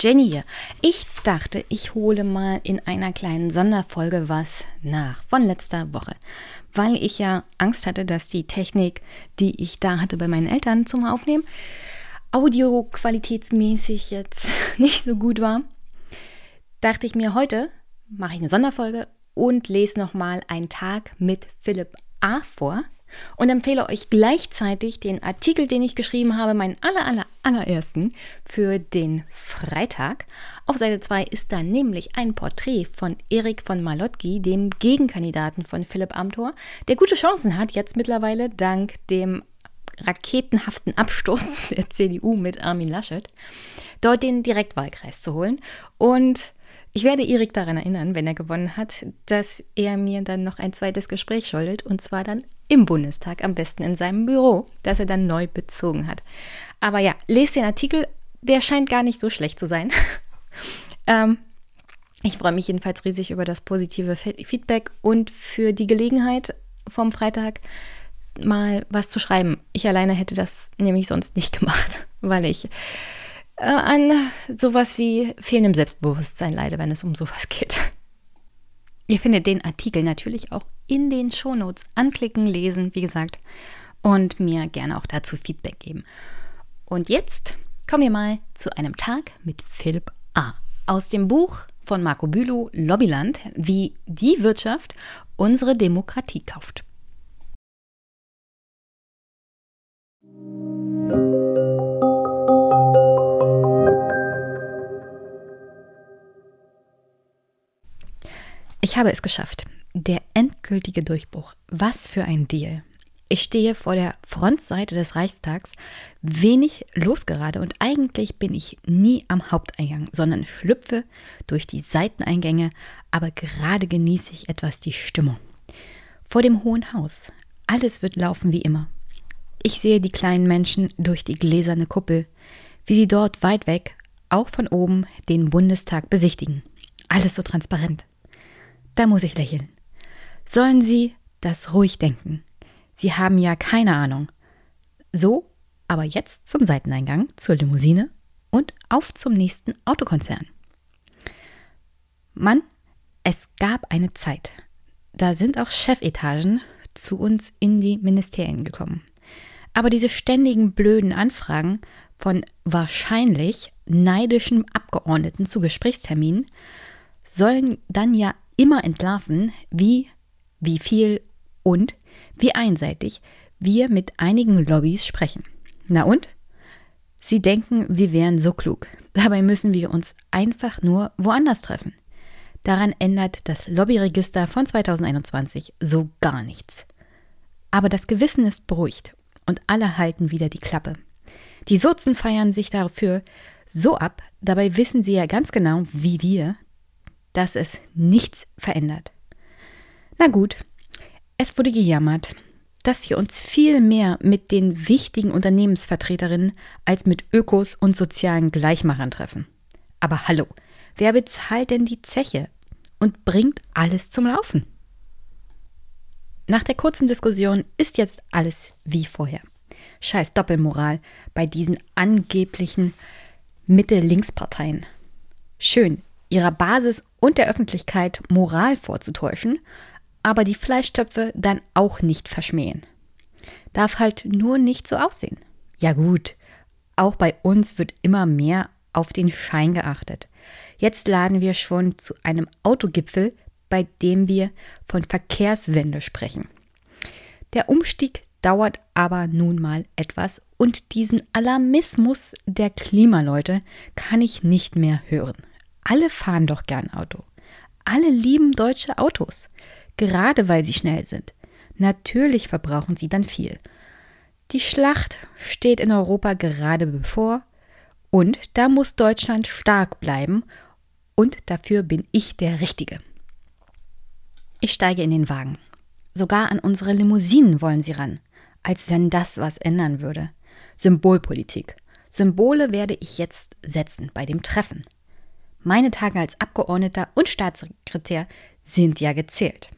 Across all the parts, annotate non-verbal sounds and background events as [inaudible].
Jenny hier. Ich dachte, ich hole mal in einer kleinen Sonderfolge was nach von letzter Woche, weil ich ja Angst hatte, dass die Technik, die ich da hatte bei meinen Eltern zum Aufnehmen, audioqualitätsmäßig jetzt [laughs] nicht so gut war. Dachte ich mir, heute mache ich eine Sonderfolge und lese nochmal einen Tag mit Philipp A. vor und empfehle euch gleichzeitig den Artikel, den ich geschrieben habe, meinen aller, aller, allerersten für den Freitag. Auf Seite 2 ist da nämlich ein Porträt von Erik von Malotki, dem Gegenkandidaten von Philipp Amthor, der gute Chancen hat, jetzt mittlerweile dank dem raketenhaften Absturz [laughs] der CDU mit Armin Laschet, dort den Direktwahlkreis zu holen. Und ich werde Erik daran erinnern, wenn er gewonnen hat, dass er mir dann noch ein zweites Gespräch schuldet und zwar dann im Bundestag, am besten in seinem Büro, das er dann neu bezogen hat. Aber ja, lest den Artikel, der scheint gar nicht so schlecht zu sein. [laughs] ähm, ich freue mich jedenfalls riesig über das positive Feedback und für die Gelegenheit vom Freitag mal was zu schreiben. Ich alleine hätte das nämlich sonst nicht [laughs] gemacht, weil ich äh, an sowas wie fehlendem Selbstbewusstsein leide, wenn es um sowas geht. Ihr findet den Artikel natürlich auch in den Shownotes. Anklicken, lesen, wie gesagt, und mir gerne auch dazu Feedback geben. Und jetzt kommen wir mal zu einem Tag mit Philipp A. Aus dem Buch von Marco Bülow, Lobbyland, wie die Wirtschaft unsere Demokratie kauft. Ich habe es geschafft. Der endgültige Durchbruch. Was für ein Deal. Ich stehe vor der Frontseite des Reichstags, wenig losgerade und eigentlich bin ich nie am Haupteingang, sondern schlüpfe durch die Seiteneingänge, aber gerade genieße ich etwas die Stimmung. Vor dem Hohen Haus. Alles wird laufen wie immer. Ich sehe die kleinen Menschen durch die gläserne Kuppel, wie sie dort weit weg, auch von oben, den Bundestag besichtigen. Alles so transparent. Da muss ich lächeln. Sollen Sie das ruhig denken. Sie haben ja keine Ahnung. So, aber jetzt zum Seiteneingang, zur Limousine und auf zum nächsten Autokonzern. Mann, es gab eine Zeit. Da sind auch Chefetagen zu uns in die Ministerien gekommen. Aber diese ständigen blöden Anfragen von wahrscheinlich neidischen Abgeordneten zu Gesprächsterminen sollen dann ja immer entlarven, wie, wie viel und wie einseitig wir mit einigen Lobbys sprechen. Na und? Sie denken, sie wären so klug. Dabei müssen wir uns einfach nur woanders treffen. Daran ändert das Lobbyregister von 2021 so gar nichts. Aber das Gewissen ist beruhigt und alle halten wieder die Klappe. Die Sozen feiern sich dafür so ab, dabei wissen sie ja ganz genau, wie wir, dass es nichts verändert. Na gut, es wurde gejammert, dass wir uns viel mehr mit den wichtigen Unternehmensvertreterinnen als mit Ökos und sozialen Gleichmachern treffen. Aber hallo, wer bezahlt denn die Zeche und bringt alles zum Laufen? Nach der kurzen Diskussion ist jetzt alles wie vorher. Scheiß Doppelmoral bei diesen angeblichen Mitte-Links-Parteien. Schön, ihrer Basis und der Öffentlichkeit Moral vorzutäuschen, aber die Fleischtöpfe dann auch nicht verschmähen. Darf halt nur nicht so aussehen. Ja gut, auch bei uns wird immer mehr auf den Schein geachtet. Jetzt laden wir schon zu einem Autogipfel, bei dem wir von Verkehrswende sprechen. Der Umstieg dauert aber nun mal etwas und diesen Alarmismus der Klimaleute kann ich nicht mehr hören. Alle fahren doch gern Auto. Alle lieben deutsche Autos, gerade weil sie schnell sind. Natürlich verbrauchen sie dann viel. Die Schlacht steht in Europa gerade bevor und da muss Deutschland stark bleiben und dafür bin ich der Richtige. Ich steige in den Wagen. Sogar an unsere Limousinen wollen sie ran, als wenn das was ändern würde. Symbolpolitik. Symbole werde ich jetzt setzen bei dem Treffen. Meine Tage als Abgeordneter und Staatssekretär sind ja gezählt.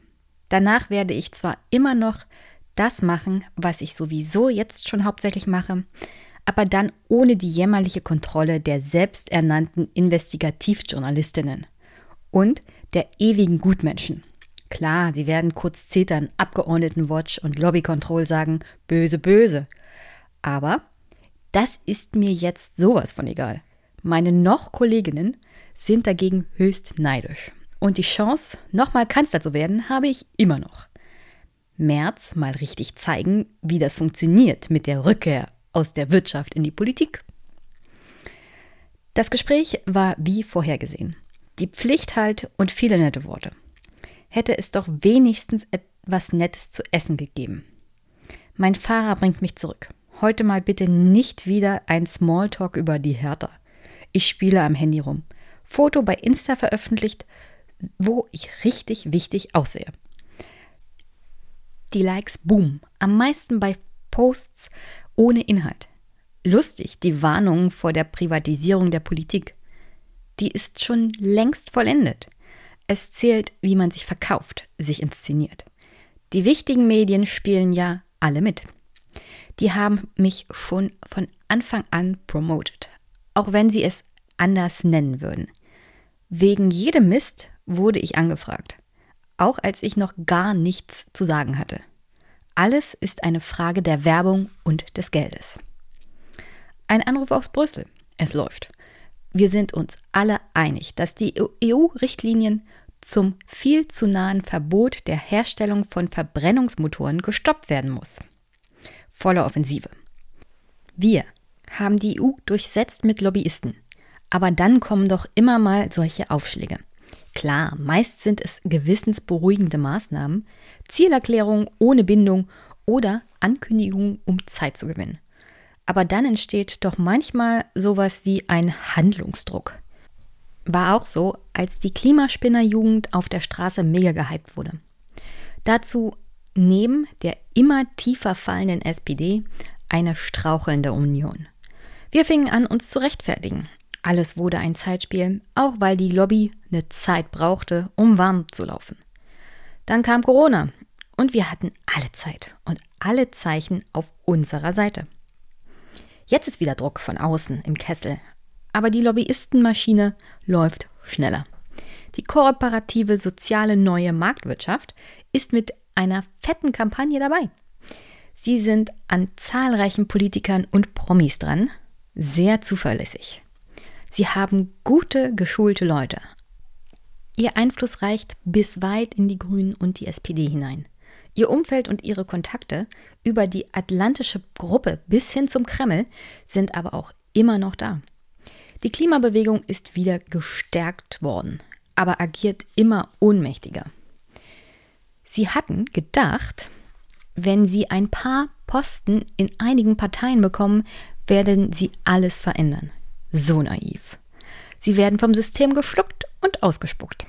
Danach werde ich zwar immer noch das machen, was ich sowieso jetzt schon hauptsächlich mache, aber dann ohne die jämmerliche Kontrolle der selbsternannten Investigativjournalistinnen und der ewigen Gutmenschen. Klar, sie werden kurz zetern, Abgeordnetenwatch und Lobbykontroll sagen, böse, böse. Aber das ist mir jetzt sowas von egal. Meine noch Kolleginnen sind dagegen höchst neidisch. Und die Chance, nochmal Kanzler zu werden, habe ich immer noch. März mal richtig zeigen, wie das funktioniert mit der Rückkehr aus der Wirtschaft in die Politik. Das Gespräch war wie vorhergesehen. Die Pflicht halt und viele nette Worte. Hätte es doch wenigstens etwas Nettes zu essen gegeben. Mein Fahrer bringt mich zurück. Heute mal bitte nicht wieder ein Smalltalk über die Hertha. Ich spiele am Handy rum. Foto bei Insta veröffentlicht, wo ich richtig wichtig aussehe. Die Likes boom. Am meisten bei Posts ohne Inhalt. Lustig, die Warnung vor der Privatisierung der Politik. Die ist schon längst vollendet. Es zählt, wie man sich verkauft, sich inszeniert. Die wichtigen Medien spielen ja alle mit. Die haben mich schon von Anfang an promoted, auch wenn sie es anders nennen würden. Wegen jedem Mist wurde ich angefragt, auch als ich noch gar nichts zu sagen hatte. Alles ist eine Frage der Werbung und des Geldes. Ein Anruf aus Brüssel. Es läuft. Wir sind uns alle einig, dass die EU-Richtlinien zum viel zu nahen Verbot der Herstellung von Verbrennungsmotoren gestoppt werden muss. Volle Offensive. Wir haben die EU durchsetzt mit Lobbyisten. Aber dann kommen doch immer mal solche Aufschläge. Klar, meist sind es gewissensberuhigende Maßnahmen, Zielerklärungen ohne Bindung oder Ankündigungen, um Zeit zu gewinnen. Aber dann entsteht doch manchmal sowas wie ein Handlungsdruck. War auch so, als die Klimaspinnerjugend auf der Straße mega gehypt wurde. Dazu neben der immer tiefer fallenden SPD eine strauchelnde Union. Wir fingen an, uns zu rechtfertigen. Alles wurde ein Zeitspiel, auch weil die Lobby eine Zeit brauchte, um warm zu laufen. Dann kam Corona und wir hatten alle Zeit und alle Zeichen auf unserer Seite. Jetzt ist wieder Druck von außen im Kessel, aber die Lobbyistenmaschine läuft schneller. Die kooperative soziale neue Marktwirtschaft ist mit einer fetten Kampagne dabei. Sie sind an zahlreichen Politikern und Promis dran, sehr zuverlässig. Sie haben gute, geschulte Leute. Ihr Einfluss reicht bis weit in die Grünen und die SPD hinein. Ihr Umfeld und ihre Kontakte über die atlantische Gruppe bis hin zum Kreml sind aber auch immer noch da. Die Klimabewegung ist wieder gestärkt worden, aber agiert immer ohnmächtiger. Sie hatten gedacht, wenn sie ein paar Posten in einigen Parteien bekommen, werden sie alles verändern. So naiv. Sie werden vom System geschluckt und ausgespuckt.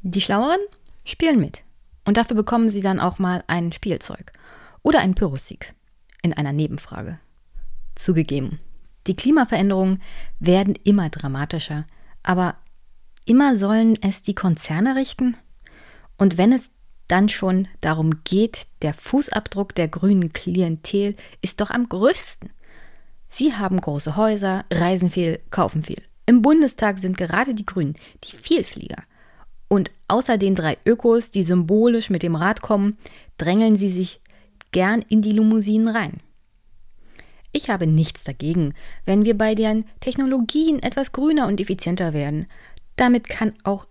Die Schlaueren spielen mit. Und dafür bekommen sie dann auch mal ein Spielzeug oder einen Pyrrhussieg in einer Nebenfrage. Zugegeben, die Klimaveränderungen werden immer dramatischer, aber immer sollen es die Konzerne richten? Und wenn es dann schon darum geht, der Fußabdruck der grünen Klientel ist doch am größten. Sie haben große Häuser, reisen viel, kaufen viel. Im Bundestag sind gerade die Grünen die Vielflieger. Und außer den drei Ökos, die symbolisch mit dem Rad kommen, drängeln sie sich gern in die Limousinen rein. Ich habe nichts dagegen, wenn wir bei den Technologien etwas grüner und effizienter werden. Damit kann auch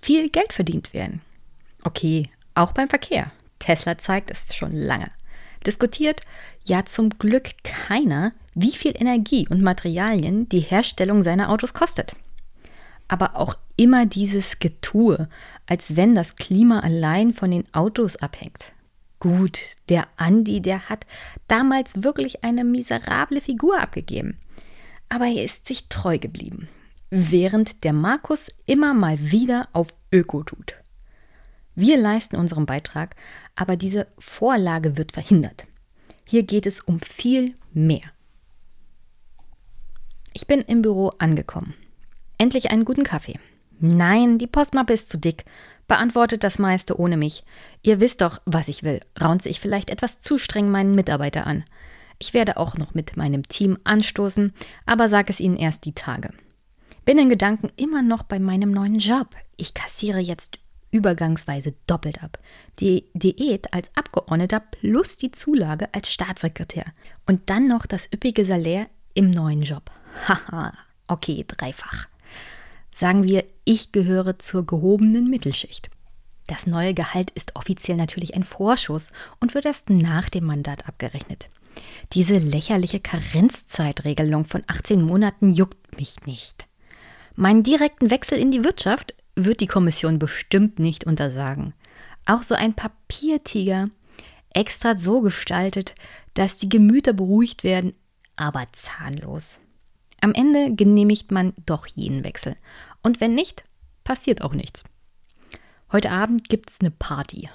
viel Geld verdient werden. Okay, auch beim Verkehr. Tesla zeigt es schon lange. Diskutiert ja zum Glück keiner, wie viel Energie und Materialien die Herstellung seiner Autos kostet. Aber auch immer dieses Getue, als wenn das Klima allein von den Autos abhängt. Gut, der Andi, der hat damals wirklich eine miserable Figur abgegeben. Aber er ist sich treu geblieben, während der Markus immer mal wieder auf Öko tut. Wir leisten unseren Beitrag, aber diese Vorlage wird verhindert. Hier geht es um viel mehr. Ich bin im Büro angekommen. Endlich einen guten Kaffee. Nein, die Postmappe ist zu dick. Beantwortet das meiste ohne mich. Ihr wisst doch, was ich will, raunt sich vielleicht etwas zu streng meinen Mitarbeiter an. Ich werde auch noch mit meinem Team anstoßen, aber sage es Ihnen erst die Tage. Bin in Gedanken immer noch bei meinem neuen Job. Ich kassiere jetzt übergangsweise doppelt ab. Die Diät als Abgeordneter plus die Zulage als Staatssekretär. Und dann noch das üppige Salär im neuen Job. [laughs] Haha, okay, dreifach. Sagen wir, ich gehöre zur gehobenen Mittelschicht. Das neue Gehalt ist offiziell natürlich ein Vorschuss und wird erst nach dem Mandat abgerechnet. Diese lächerliche Karenzzeitregelung von 18 Monaten juckt mich nicht. Meinen direkten Wechsel in die Wirtschaft wird die Kommission bestimmt nicht untersagen. Auch so ein Papiertiger, extra so gestaltet, dass die Gemüter beruhigt werden, aber zahnlos. Am Ende genehmigt man doch jeden Wechsel. Und wenn nicht, passiert auch nichts. Heute Abend gibt's eine Party.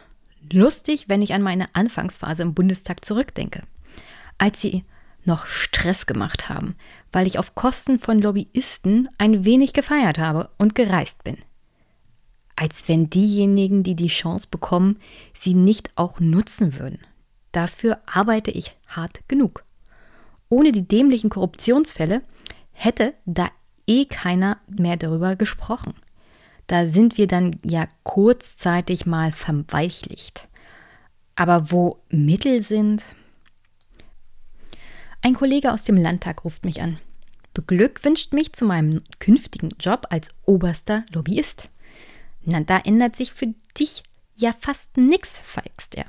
Lustig, wenn ich an meine Anfangsphase im Bundestag zurückdenke. Als sie noch Stress gemacht haben, weil ich auf Kosten von Lobbyisten ein wenig gefeiert habe und gereist bin. Als wenn diejenigen, die die Chance bekommen, sie nicht auch nutzen würden. Dafür arbeite ich hart genug. Ohne die dämlichen Korruptionsfälle hätte da eh keiner mehr darüber gesprochen. Da sind wir dann ja kurzzeitig mal verweichlicht. Aber wo Mittel sind, ein Kollege aus dem Landtag ruft mich an, beglückwünscht mich zu meinem künftigen Job als oberster Lobbyist. Na, da ändert sich für dich ja fast nichts, feixt er.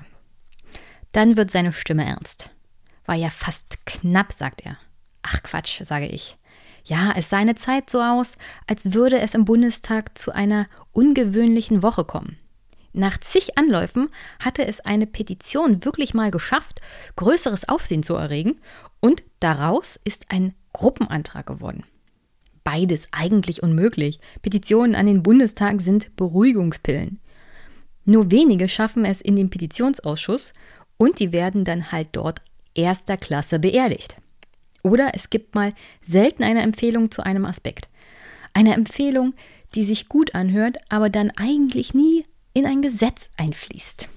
Dann wird seine Stimme ernst. War ja fast knapp, sagt er. Ach Quatsch, sage ich. Ja, es sah eine Zeit so aus, als würde es im Bundestag zu einer ungewöhnlichen Woche kommen. Nach zig Anläufen hatte es eine Petition wirklich mal geschafft, größeres Aufsehen zu erregen und daraus ist ein Gruppenantrag geworden. Beides eigentlich unmöglich. Petitionen an den Bundestag sind Beruhigungspillen. Nur wenige schaffen es in den Petitionsausschuss und die werden dann halt dort erster Klasse beerdigt. Oder es gibt mal selten eine Empfehlung zu einem Aspekt. Eine Empfehlung, die sich gut anhört, aber dann eigentlich nie in ein Gesetz einfließt.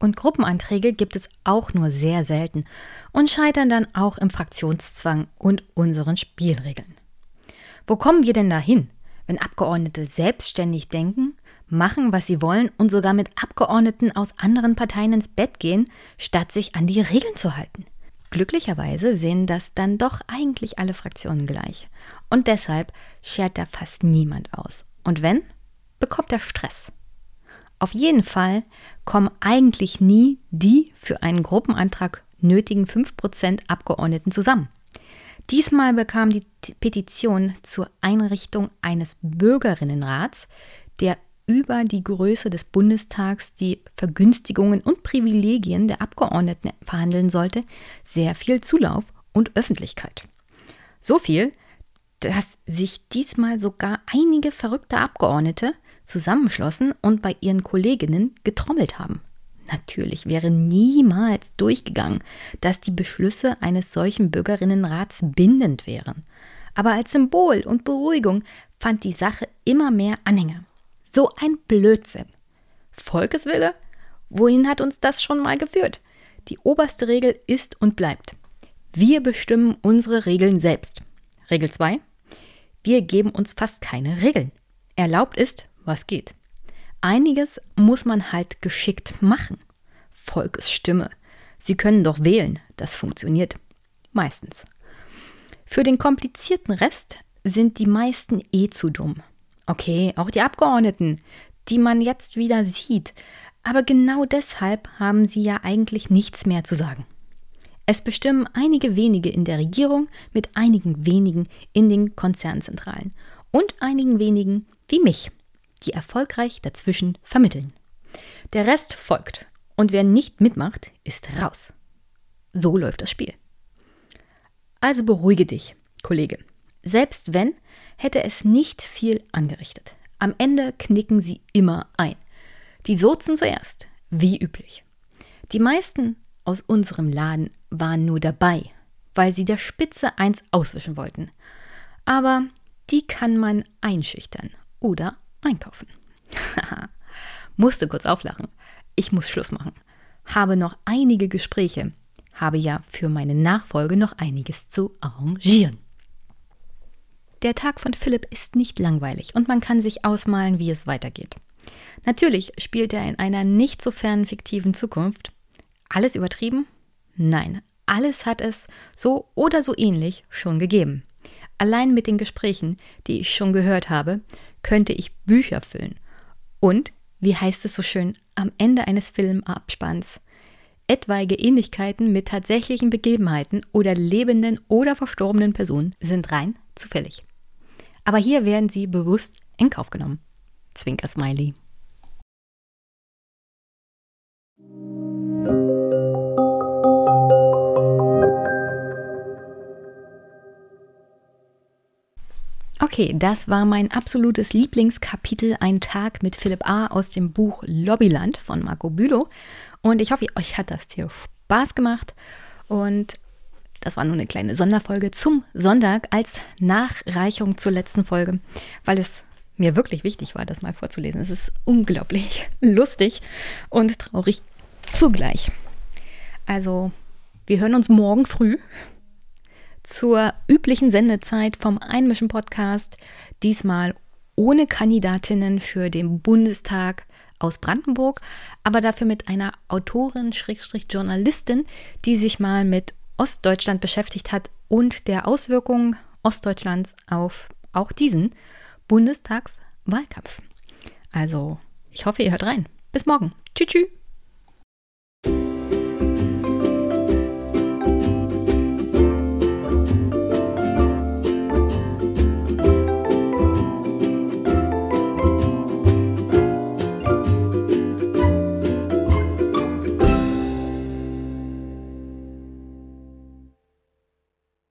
Und Gruppenanträge gibt es auch nur sehr selten und scheitern dann auch im Fraktionszwang und unseren Spielregeln. Wo kommen wir denn dahin, wenn Abgeordnete selbstständig denken, machen, was sie wollen und sogar mit Abgeordneten aus anderen Parteien ins Bett gehen, statt sich an die Regeln zu halten? Glücklicherweise sehen das dann doch eigentlich alle Fraktionen gleich. Und deshalb schert da fast niemand aus. Und wenn, bekommt er Stress. Auf jeden Fall kommen eigentlich nie die für einen Gruppenantrag nötigen 5% Abgeordneten zusammen. Diesmal bekam die Petition zur Einrichtung eines Bürgerinnenrats, der über die Größe des Bundestags die Vergünstigungen und Privilegien der Abgeordneten verhandeln sollte, sehr viel Zulauf und Öffentlichkeit. So viel, dass sich diesmal sogar einige verrückte Abgeordnete zusammenschlossen und bei ihren Kolleginnen getrommelt haben. Natürlich wäre niemals durchgegangen, dass die Beschlüsse eines solchen Bürgerinnenrats bindend wären. Aber als Symbol und Beruhigung fand die Sache immer mehr Anhänger. So ein Blödsinn. Volkeswille? Wohin hat uns das schon mal geführt? Die oberste Regel ist und bleibt. Wir bestimmen unsere Regeln selbst. Regel 2. Wir geben uns fast keine Regeln. Erlaubt ist, was geht. Einiges muss man halt geschickt machen. Volkesstimme. Sie können doch wählen. Das funktioniert. Meistens. Für den komplizierten Rest sind die meisten eh zu dumm. Okay, auch die Abgeordneten, die man jetzt wieder sieht. Aber genau deshalb haben sie ja eigentlich nichts mehr zu sagen. Es bestimmen einige wenige in der Regierung mit einigen wenigen in den Konzernzentralen und einigen wenigen wie mich die erfolgreich dazwischen vermitteln. Der Rest folgt und wer nicht mitmacht, ist raus. So läuft das Spiel. Also beruhige dich, Kollege. Selbst wenn, hätte es nicht viel angerichtet. Am Ende knicken sie immer ein. Die Sozen zuerst, wie üblich. Die meisten aus unserem Laden waren nur dabei, weil sie der Spitze eins auswischen wollten. Aber die kann man einschüchtern oder einkaufen. [laughs] Musste kurz auflachen. Ich muss Schluss machen. Habe noch einige Gespräche. habe ja für meine Nachfolge noch einiges zu arrangieren. Der Tag von Philipp ist nicht langweilig und man kann sich ausmalen, wie es weitergeht. Natürlich spielt er in einer nicht so fernen fiktiven Zukunft. Alles übertrieben? Nein, alles hat es so oder so ähnlich schon gegeben. Allein mit den Gesprächen, die ich schon gehört habe, könnte ich Bücher füllen. Und, wie heißt es so schön, am Ende eines Filmabspanns, etwaige Ähnlichkeiten mit tatsächlichen Begebenheiten oder lebenden oder verstorbenen Personen sind rein zufällig. Aber hier werden sie bewusst in Kauf genommen. Zwinker Smiley. Okay, das war mein absolutes Lieblingskapitel, ein Tag mit Philipp A. aus dem Buch Lobbyland von Marco Bülow. Und ich hoffe, euch hat das hier Spaß gemacht. Und das war nur eine kleine Sonderfolge zum Sonntag als Nachreichung zur letzten Folge, weil es mir wirklich wichtig war, das mal vorzulesen. Es ist unglaublich [laughs] lustig und traurig zugleich. Also, wir hören uns morgen früh zur üblichen Sendezeit vom Einmischen Podcast, diesmal ohne Kandidatinnen für den Bundestag aus Brandenburg, aber dafür mit einer Autorin, Schrägstrich Journalistin, die sich mal mit Ostdeutschland beschäftigt hat und der Auswirkungen Ostdeutschlands auf auch diesen Bundestagswahlkampf. Also, ich hoffe, ihr hört rein. Bis morgen. Tschüss. tschüss.